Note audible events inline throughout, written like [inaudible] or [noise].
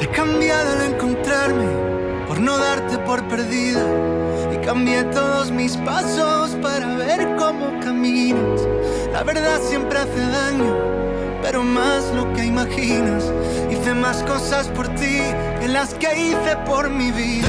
He cambiado al encontrarme por no darte por perdida. Y cambié todos mis pasos para ver cómo caminas. La verdad siempre hace daño pero más lo que imaginas. Hice más cosas por ti que las que hice por mi vida.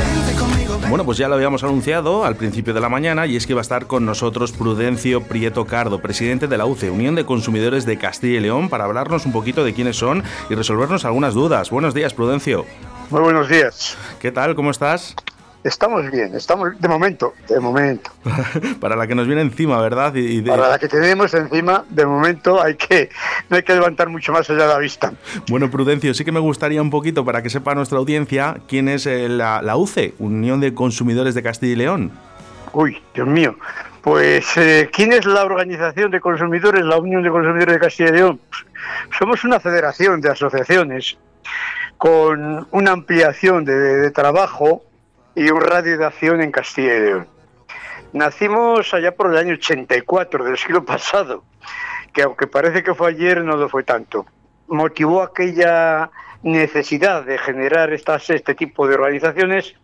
Bueno, pues ya lo habíamos anunciado al principio de la mañana y es que va a estar con nosotros Prudencio Prieto Cardo, presidente de la UCE, Unión de Consumidores de Castilla y León, para hablarnos un poquito de quiénes son y resolvernos algunas dudas. Buenos días, Prudencio. Muy buenos días. ¿Qué tal? ¿Cómo estás? Estamos bien, estamos de momento, de momento. [laughs] Para la que nos viene encima, ¿verdad? Y Para la que tenemos encima, de momento hay que, no hay que levantar mucho más allá de la vista. Bueno, Prudencio, sí que me gustaría un poquito para que sepa nuestra audiencia quién es eh, la, UCE, Unión de Consumidores de Castilla y León. Uy, Dios mío. Pues, eh, ¿quién es la Organización de Consumidores, la Unión de Consumidores de Castilla y León? somos una federación de asociaciones con una ampliación de trabajo y un radio de acción en Castilla y León. Nacimos allá por el año 84 del siglo pasado, que aunque parece que fue ayer, no lo fue tanto. Motivó aquella necesidad de generar estas, este tipo de organizaciones,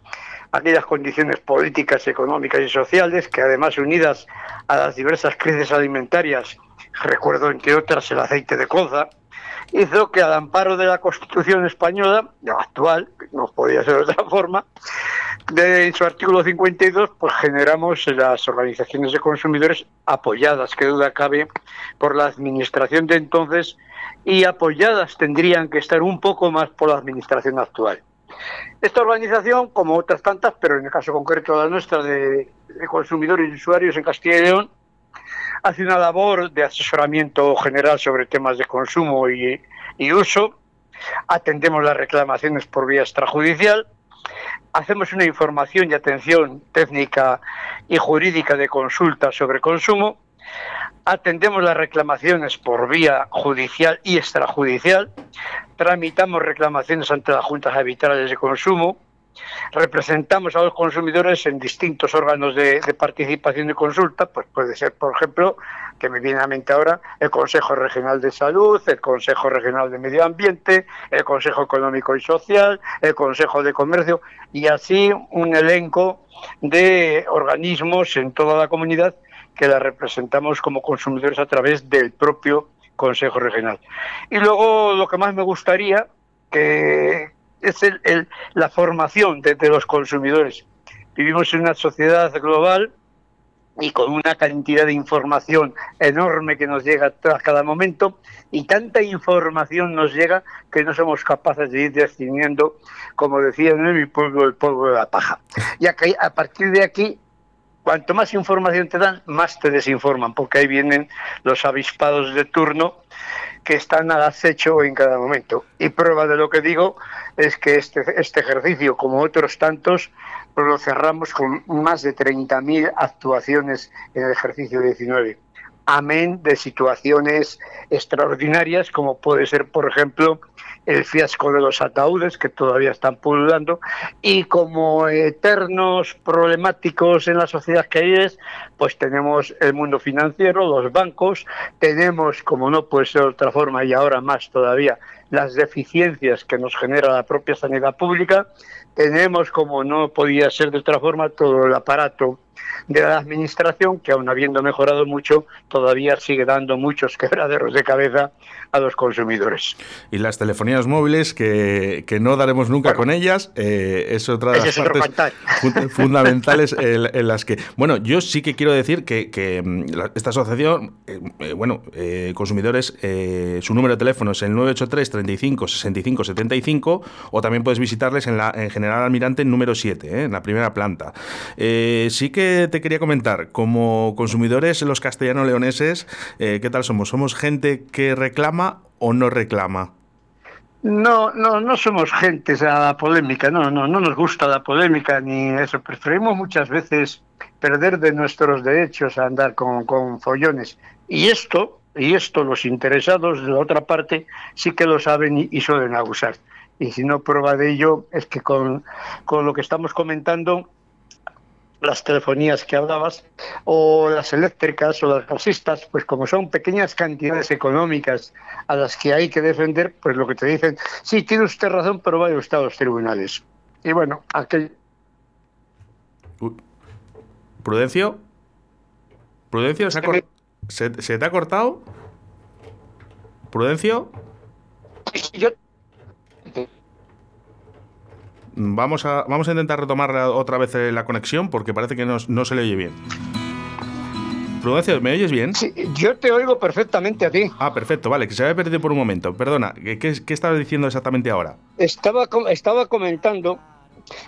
aquellas condiciones políticas, económicas y sociales que además unidas a las diversas crisis alimentarias, recuerdo entre otras el aceite de colza, hizo que al amparo de la Constitución española, actual, no podía ser de otra forma, de su artículo 52, pues generamos las organizaciones de consumidores apoyadas, que duda cabe, por la administración de entonces y apoyadas tendrían que estar un poco más por la administración actual. Esta organización, como otras tantas, pero en el caso concreto la nuestra de, consumidores y usuarios en Castilla y León, hace una labor de asesoramiento general sobre temas de consumo y, uso, atendemos las reclamaciones por vía extrajudicial, hacemos una información y atención técnica y jurídica de consulta sobre consumo, atendemos las reclamaciones por vía judicial y extrajudicial, tramitamos reclamaciones ante las juntas arbitrales de consumo, representamos a los consumidores en distintos órganos de, participación y consulta, pues puede ser, por ejemplo, que me viene a mente ahora, el Consejo Regional de Salud, el Consejo Regional de Medio Ambiente, el Consejo Económico y Social, el Consejo de Comercio, y así un elenco de organismos en toda la comunidad que la representamos como consumidores a través del propio Consejo Regional. Y luego lo que más me gustaría que, es el, la formación de, los consumidores. Vivimos en una sociedad global y con una cantidad de información enorme que nos llega a cada momento y tanta información nos llega que no somos capaces de ir distinguiendo, como decía en mi pueblo, el polvo de la paja. Y a partir de aquí, cuanto más información te dan, más te desinforman, porque ahí vienen los avispados de turno que están al acecho en cada momento. Y prueba de lo que digo es que este, este ejercicio, como otros tantos, lo cerramos con más de 30.000 actuaciones en el ejercicio 19 amén de situaciones extraordinarias, como puede ser, por ejemplo, el fiasco de los ataúdes, que todavía están pululando, y como eternos problemáticos en la sociedad que es, pues tenemos el mundo financiero, los bancos, tenemos, como no puede ser de otra forma, y ahora más todavía, las deficiencias que nos genera la propia sanidad pública, tenemos, como no podía ser de otra forma, todo el aparato de la administración que, aun habiendo mejorado mucho, todavía sigue dando muchos [laughs] quebraderos de cabeza a los consumidores. Y las telefonías móviles, que, que no daremos nunca con ellas, eh, es otra de las partes [laughs] fundamentales en, las que... Bueno, yo sí que quiero decir que, que mm, esta asociación, eh, eh, bueno, consumidores, su número de teléfono es el 983 35 65 75 o también puedes visitarles en, la, en General Almirante número 7, en la primera planta. sí que te quería comentar, como consumidores los castellano-leoneses, ¿qué tal somos? ¿Somos gente que reclama o no reclama? No, no, no somos gentes a la polémica, no, no, no nos gusta la polémica ni eso. Preferimos muchas veces perder de nuestros derechos a andar con, con follones. Y esto, y esto los interesados de la otra parte sí que lo saben y, suelen abusar. Y si no prueba de ello es que con, con lo que estamos comentando las telefonías que hablabas, o las eléctricas o las gasistas, pues como son pequeñas cantidades económicas a las que hay que defender, pues lo que te dicen, sí, tiene usted razón, pero vaya usted a los tribunales. Y bueno, aquel... Prudencio. Prudencio, ¿se, ¿se, te ha cortado? Prudencio. Yo Vamos a, vamos a intentar retomar otra vez eh, la conexión porque parece que no, se le oye bien. Prudencio, ¿me oyes bien? Sí, yo te oigo perfectamente a ti. Ah, perfecto, vale, que se había perdido por un momento. Perdona, ¿qué, qué estabas diciendo exactamente ahora? Estaba, estaba comentando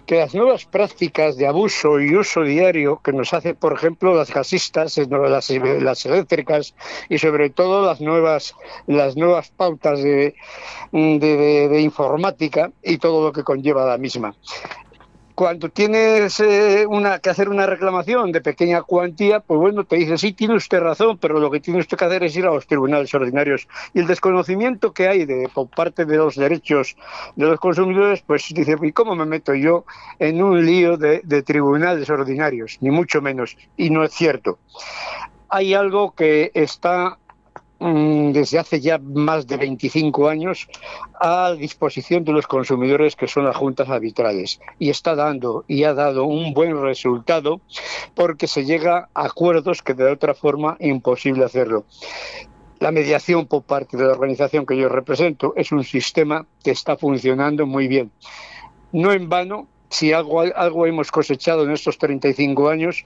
que las nuevas prácticas de abuso y uso diario que nos hace, por ejemplo, las gasistas, las, eléctricas y sobre todo las nuevas, las nuevas pautas de, de informática y todo lo que conlleva la misma cuando tienes eh, una, que hacer una reclamación de pequeña cuantía, pues bueno, te dice, sí, tiene usted razón, pero lo que tiene usted que hacer es ir a los tribunales ordinarios. Y el desconocimiento que hay de, por parte de los derechos de los consumidores, pues dice, ¿y cómo me meto yo en un lío de, de tribunales ordinarios? Ni mucho menos. Y no es cierto. Hay algo que está desde hace ya más de 25 años a disposición de los consumidores que son las juntas arbitrales y está dando y ha dado un buen resultado porque se llega a acuerdos que de otra forma imposible hacerlo. La mediación por parte de la organización que yo represento es un sistema que está funcionando muy bien. No en vano si algo, hemos cosechado en estos 35 años,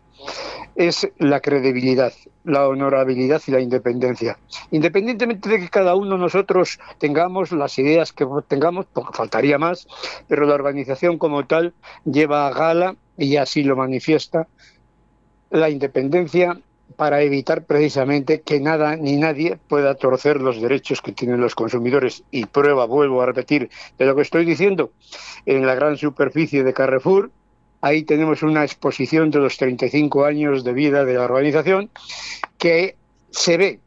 es la credibilidad, la honorabilidad y la independencia. Independientemente de que cada uno de nosotros tengamos las ideas que tengamos, porque faltaría más, pero la organización como tal lleva a gala, y así lo manifiesta, la independencia para evitar precisamente que nada ni nadie pueda torcer los derechos que tienen los consumidores. Y prueba, vuelvo a repetir, de lo que estoy diciendo, en la gran superficie de Carrefour, ahí tenemos una exposición de los 35 años de vida de la organización que se ve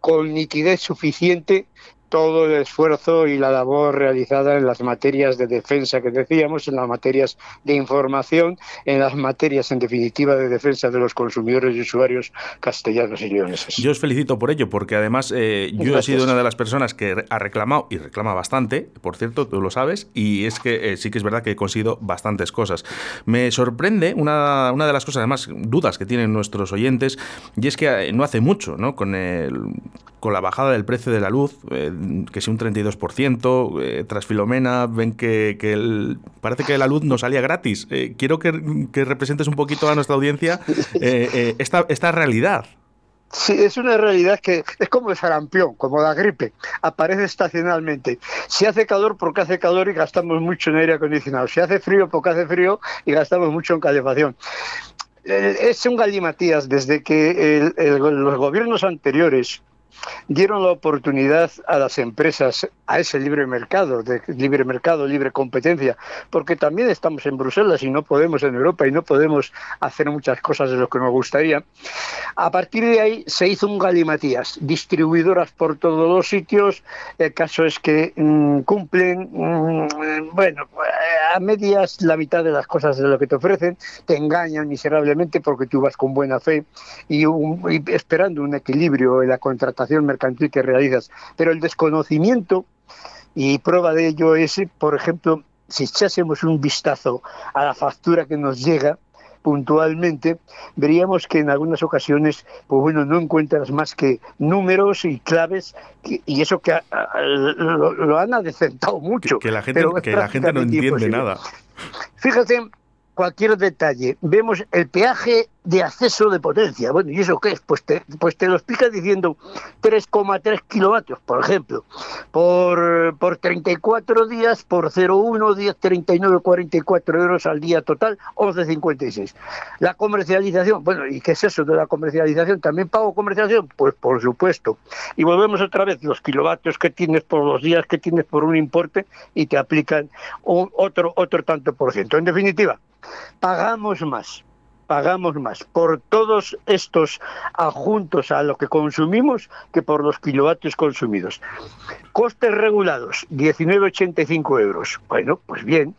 con nitidez suficiente todo el esfuerzo y la labor realizada en las materias de defensa que decíamos, en las materias de información, en las materias, en definitiva, de defensa de los consumidores y usuarios castellanos y leoneses. Yo os felicito por ello, porque además eh, yo he sido una de las personas que ha reclamado, y reclama bastante, por cierto, tú lo sabes, y es que eh, sí que es verdad que he conseguido bastantes cosas. Me sorprende una, una de las cosas, además, dudas que tienen nuestros oyentes, y es que eh, no hace mucho, ¿no? Con, el, con la bajada del precio de la luz, que si un 32%, eh, tras Filomena ven que, parece que la luz no salía gratis. Eh, quiero que, representes un poquito a nuestra audiencia eh, esta, esta realidad. Sí, es una realidad que es como el sarampión, como la gripe, aparece estacionalmente. Si hace calor, porque hace calor y gastamos mucho en aire acondicionado. Si hace frío, porque hace frío y gastamos mucho en calefacción. Es un galimatías desde que los gobiernos anteriores dieron la oportunidad a las empresas a ese libre mercado, de libre mercado, libre competencia, porque también estamos en Bruselas y no podemos en Europa y no podemos hacer muchas cosas de lo que nos gustaría. A partir de ahí se hizo un galimatías, distribuidoras por todos los sitios, el caso es que mm, cumplen, mm, bueno, a medias la mitad de las cosas de lo que te ofrecen, te engañan miserablemente porque tú vas con buena fe y esperando un equilibrio en la contratación mercantil que realizas. Pero el desconocimiento, y prueba de ello es, por ejemplo, si echásemos un vistazo a la factura que nos llega, puntualmente, veríamos que en algunas ocasiones, pues bueno, no encuentras más que números y claves, y eso que lo, han adecentado mucho. Que, la gente, que la gente no entiende nada. Fíjate, cualquier detalle. Vemos el peaje de acceso de potencia. Bueno, ¿y eso qué es? Pues te, pues te lo explica diciendo 3,3 kilovatios, por ejemplo, por, por 34 días, por 0,1, 10, 39, 44 euros al día total, 11,56. La comercialización, bueno, ¿y qué es eso de la comercialización? ¿También pago comercialización? Pues por supuesto. Y volvemos otra vez, los kilovatios que tienes por los días que tienes por un importe y te aplican otro, otro tanto por ciento. En definitiva, pagamos más pagamos más por todos estos adjuntos a lo que consumimos que por los kilovatios consumidos. Costes regulados, 19,85 euros. Bueno, pues bien.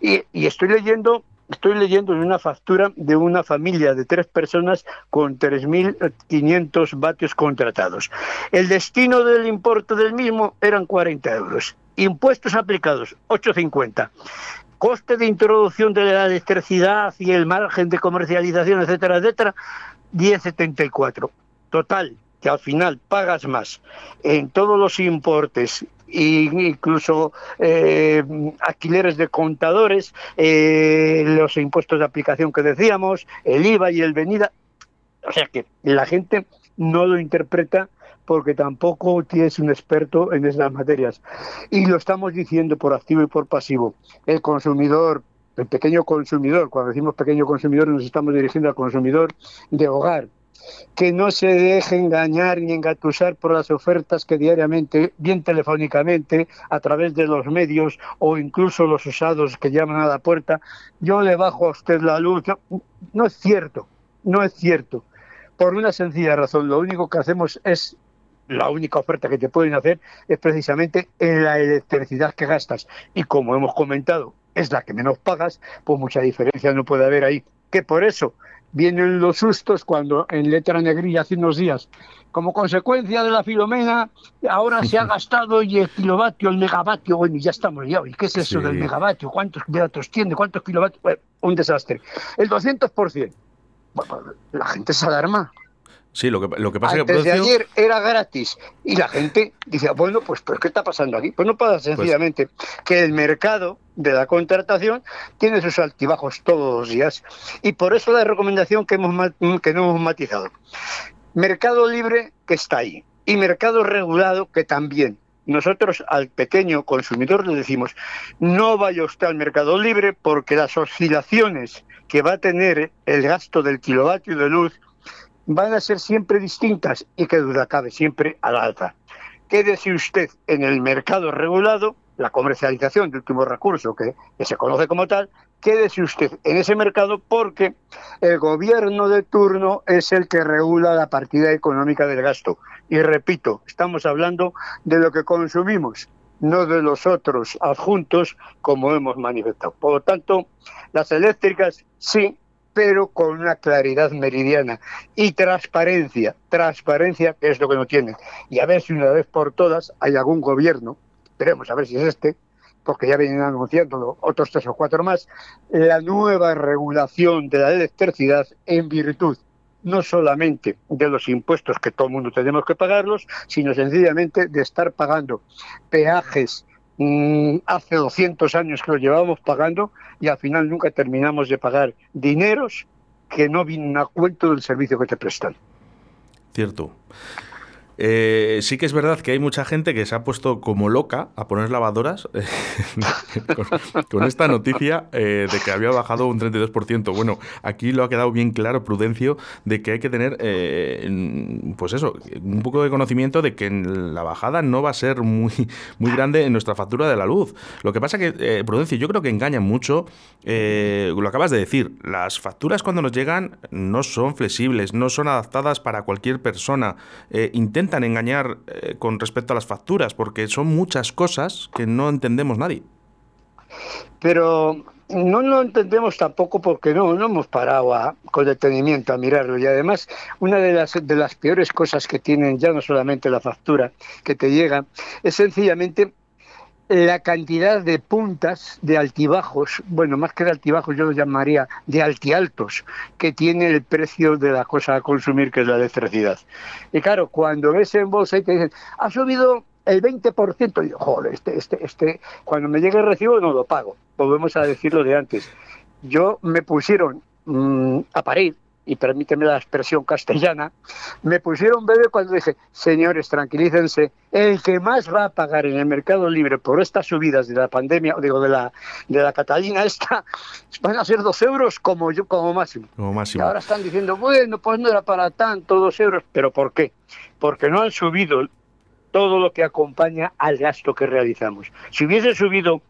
Y, estoy leyendo estoy leyendo en una factura de una familia de tres personas con 3.500 vatios contratados. El destino del importe del mismo eran 40 euros. Impuestos aplicados, 8,50. Coste de introducción de la electricidad y el margen de comercialización, etcétera, etcétera, 10,74. Total, que al final pagas más en todos los importes incluso eh, alquileres de contadores, eh, los impuestos de aplicación que decíamos, el IVA y el venida. O sea que la gente no lo interpreta porque tampoco tienes un experto en esas materias. Y lo estamos diciendo por activo y por pasivo. El consumidor, el pequeño consumidor, cuando decimos pequeño consumidor nos estamos dirigiendo al consumidor de hogar, que no se deje engañar ni engatusar por las ofertas que diariamente, bien telefónicamente, a través de los medios o incluso los usados que llaman a la puerta, yo le bajo a usted la luz. No, es cierto, no es cierto. Por una sencilla razón, lo único que hacemos es la única oferta que te pueden hacer es precisamente en la electricidad que gastas. Y como hemos comentado, es la que menos pagas, pues mucha diferencia no puede haber ahí. Que por eso vienen los sustos cuando en letra negrilla hace unos días, como consecuencia de la filomena, ahora se ha [laughs] gastado y el kilovatio, el megavatio, bueno, ya estamos ya, ¿y qué es eso del megavatio? ¿Cuántos kilovatios tiene? ¿Cuántos kilovatios? un desastre. El 200%. Bueno, la gente se alarma. Sí, lo que, lo que pasa es que de ayer era gratis y la gente dice, bueno, pues, pues ¿qué está pasando aquí? Pues no pasa pues sencillamente que el mercado de la contratación tiene sus altibajos todos los días y por eso la recomendación que, hemos, que no hemos matizado. Mercado libre que está ahí y mercado regulado que también. Nosotros al pequeño consumidor le decimos, no vaya usted al mercado libre porque las oscilaciones que va a tener el gasto del kilovatio de luz van a ser siempre distintas y que duda cabe siempre a la alta. Quédese usted en el mercado regulado, la comercialización de último recurso, que, se conoce como tal, quédese usted en ese mercado porque el gobierno de turno es el que regula la partida económica del gasto. Y repito, estamos hablando de lo que consumimos, no de los otros adjuntos, como hemos manifestado. Por lo tanto, las eléctricas sí pero con una claridad meridiana y transparencia, transparencia que es lo que no tiene. Y a ver si una vez por todas hay algún gobierno, esperemos a ver si es este, porque ya vienen anunciando otros tres o cuatro más, la nueva regulación de la electricidad en virtud no solamente de los impuestos que todo el mundo tenemos que pagarlos, sino sencillamente de estar pagando peajes Mm, hace 200 años que lo llevábamos pagando y al final nunca terminamos de pagar dineros que no vienen a cuento del servicio que te prestan. Cierto. Eh, sí que es verdad que hay mucha gente que se ha puesto como loca a poner lavadoras eh, [laughs] con, esta noticia eh, de que había bajado un 32%. Bueno, aquí lo ha quedado bien claro Prudencio de que hay que tener, pues eso, un poco de conocimiento de que la bajada no va a ser muy, muy grande en nuestra factura de la luz. Lo que pasa que, Prudencio, yo creo que engañan mucho, lo acabas de decir, las facturas cuando nos llegan no son flexibles, no son adaptadas para cualquier persona. intenta intentan engañar eh, con respecto a las facturas, porque son muchas cosas que no entendemos nadie. Pero no lo entendemos tampoco porque no, no hemos parado con detenimiento a mirarlo. Y además, una de las, de las peores cosas que tienen ya no solamente la factura que te llega, es sencillamente la cantidad de puntas, de altibajos, bueno, más que de altibajos yo lo llamaría de altialtos, que tiene el precio de la cosa a consumir, que es la electricidad. Y claro, cuando ves en bolsa y te dicen, ha subido el 20%, y yo, joder, este, este, este, cuando me llegue el recibo no lo pago. Volvemos a decirlo de antes. Yo me pusieron mm, a parir y permíteme la expresión castellana, me pusieron bebé cuando dije, señores, tranquilícense, el que más va a pagar en el mercado libre por estas subidas de la pandemia, digo, de la, de la Catalina esta, van a ser dos euros como yo, como máximo. Como máximo. Y ahora están diciendo, bueno, pues no era para tanto, dos euros, pero ¿por qué? Porque no han subido todo lo que acompaña al gasto que realizamos. Si hubiese subido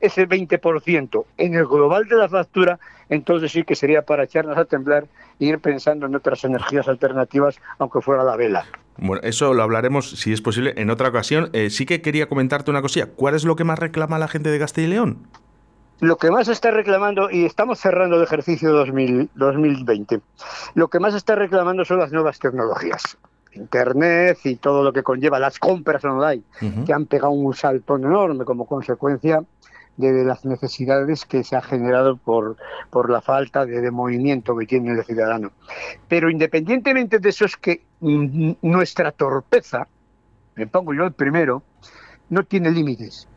ese 20% en el global de la factura, entonces sí que sería para echarnos a temblar e ir pensando en otras energías alternativas, aunque fuera la vela. Bueno, eso lo hablaremos, si es posible, en otra ocasión. Eh, sí que quería comentarte una cosilla. ¿Cuál es lo que más reclama la gente de Castilla y León? lo que más está reclamando, y estamos cerrando el ejercicio 2020, lo que más está reclamando son las nuevas tecnologías. Internet y todo lo que conlleva las compras online, que han pegado un salto enorme como consecuencia de las necesidades que se ha generado por, por la falta de, movimiento que tiene el ciudadano. Pero independientemente de eso es que mm, nuestra torpeza, me pongo yo el primero, no tiene límites.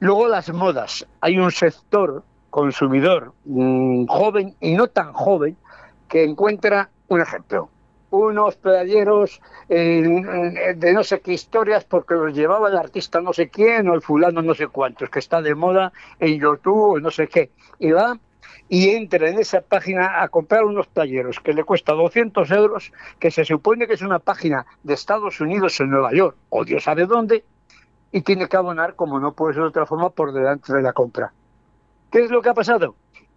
Luego las modas. Hay un sector consumidor mm, joven y no tan joven que encuentra un ejemplo. Unos playeros de no sé qué historias porque los llevaba el artista no sé quién o el fulano no sé cuántos, que está de moda en YouTube o no sé qué. Y va y entra en esa página a comprar unos playeros que le cuesta 200 euros, que se supone que es una página de Estados Unidos en Nueva York o Dios sabe dónde, y tiene que abonar, como no puede ser de otra forma, por delante de la compra. ¿Qué es lo que ha pasado?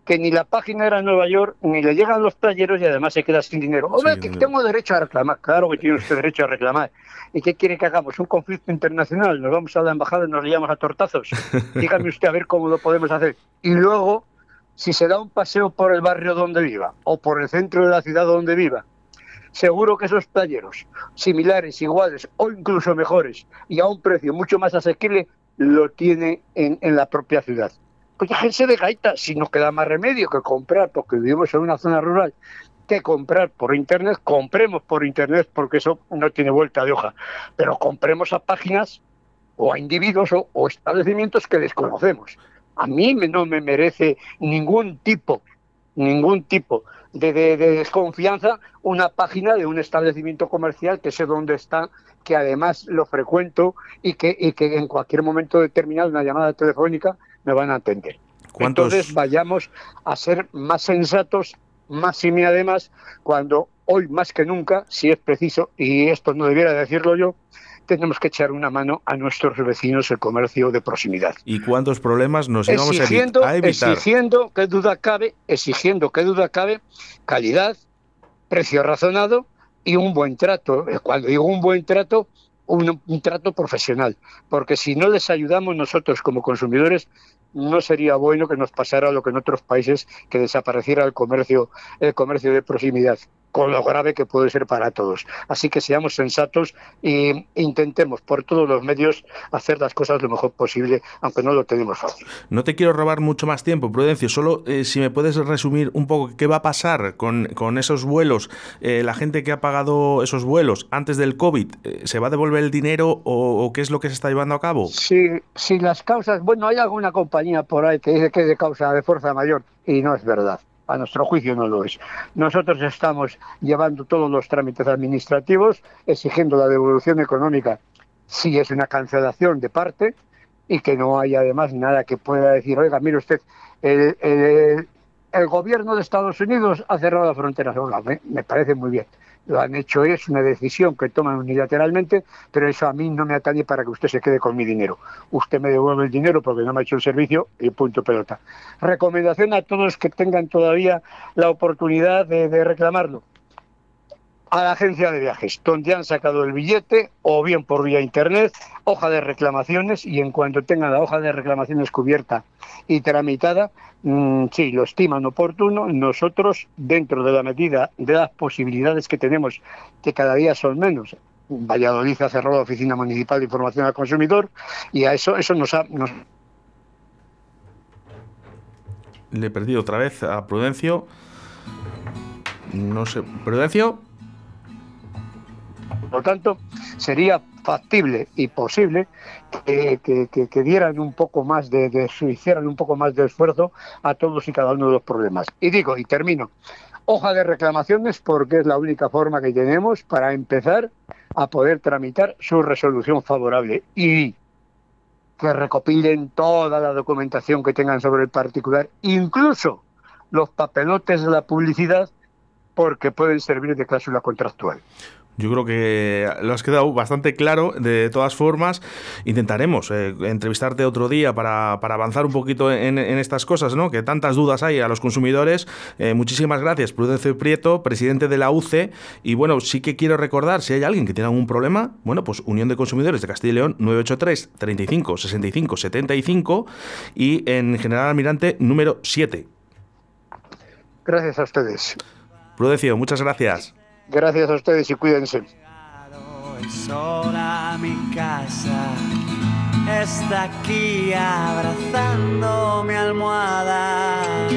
Que ni la página era en Nueva York, ni le llegan los playeros y además se queda sin dinero. Hombre, que tengo derecho a reclamar. Claro que tiene usted derecho a reclamar. ¿Y qué quiere que hagamos? ¿Un conflicto internacional? ¿Nos vamos a la embajada y nos liamos a tortazos? [laughs] Dígame usted a ver cómo lo podemos hacer. Y luego, si se da un paseo por el barrio donde viva o por el centro de la ciudad donde viva seguro que esos talleros, similares, iguales o incluso mejores y a un precio mucho más asequible, lo tiene en, la propia ciudad. Pues déjense de gaita, si nos queda más remedio que comprar, porque vivimos en una zona rural, que comprar por internet, compremos por internet, porque eso no tiene vuelta de hoja, pero compremos a páginas o a individuos o, establecimientos que desconocemos. A mí no me merece ningún tipo, ningún tipo de, desconfianza una página de un establecimiento comercial que sé dónde está, que además lo frecuento y que en cualquier momento determinado una llamada telefónica me van a atender. Entonces vayamos a ser más sensatos, más y además, cuando hoy más que nunca, si es preciso, y esto no debiera decirlo yo, tenemos que echar una mano a nuestros vecinos el comercio de proximidad. ¿Y cuántos problemas nos íbamos a evitar? Exigiendo, que duda cabe, exigiendo que duda cabe, calidad, precio razonado y un buen trato. Eh, cuando digo un buen trato, un, un, trato profesional, porque si no les ayudamos nosotros como consumidores, no sería bueno que nos pasara lo que en otros países, que desapareciera el comercio, el comercio de proximidad con lo grave que puede ser para todos. Así que seamos sensatos e intentemos por todos los medios hacer las cosas lo mejor posible, aunque no lo tenemos fácil. No te quiero robar mucho más tiempo, Prudencio, solo eh, si me puedes resumir un poco qué va a pasar con, esos vuelos, eh, la gente que ha pagado esos vuelos antes del COVID, eh, ¿se va a devolver el dinero o, qué es lo que se está llevando a cabo? Sí, sí, las causas, bueno, hay alguna compañía por ahí que dice que es de causa de fuerza mayor y no es verdad a nuestro juicio no lo es. Nosotros estamos llevando todos los trámites administrativos, exigiendo la devolución económica si es una cancelación de parte y que no hay además nada que pueda decir, oiga, mire usted, el, gobierno de Estados Unidos ha cerrado las fronteras. me parece muy bien lo han hecho es una decisión que toman unilateralmente, pero eso a mí no me atañe para que usted se quede con mi dinero. Usted me devuelve el dinero porque no me ha hecho el servicio y punto pelota. Recomendación a todos que tengan todavía la oportunidad de reclamarlo a la agencia de viajes, donde han sacado el billete o bien por vía internet, hoja de reclamaciones y en cuanto tengan la hoja de reclamaciones cubierta y tramitada, mm, si lo estiman oportuno, nosotros, dentro de la medida de las posibilidades que tenemos, que cada día son menos, Valladolid ha cerrado la Oficina Municipal de Información al Consumidor y a eso, eso nos ha... Le he perdido otra vez a Prudencio. No sé. ¿Prudencio? Por lo tanto, sería factible y posible que, dieran un poco más de, hicieran un poco más de esfuerzo a todos y cada uno de los problemas. Y digo, y termino, hoja de reclamaciones porque es la única forma que tenemos para empezar a poder tramitar su resolución favorable y que recopilen toda la documentación que tengan sobre el particular, incluso los papelotes de la publicidad, porque pueden servir de cláusula contractual. Yo creo que lo has quedado bastante claro. De todas formas, intentaremos eh, entrevistarte otro día para, avanzar un poquito en, estas cosas, ¿no? Que tantas dudas hay a los consumidores. Eh, muchísimas gracias, Prudencio Prieto, presidente de la UCE. Y bueno, sí que quiero recordar, si hay alguien que tiene algún problema, bueno, pues Unión de Consumidores de Castilla y León, 983 35 65 75 y en General Almirante número 7. Gracias a ustedes. Prudencio, muchas gracias. Gracias a ustedes y cuídense. Mi casa está aquí abrazando mi almohada.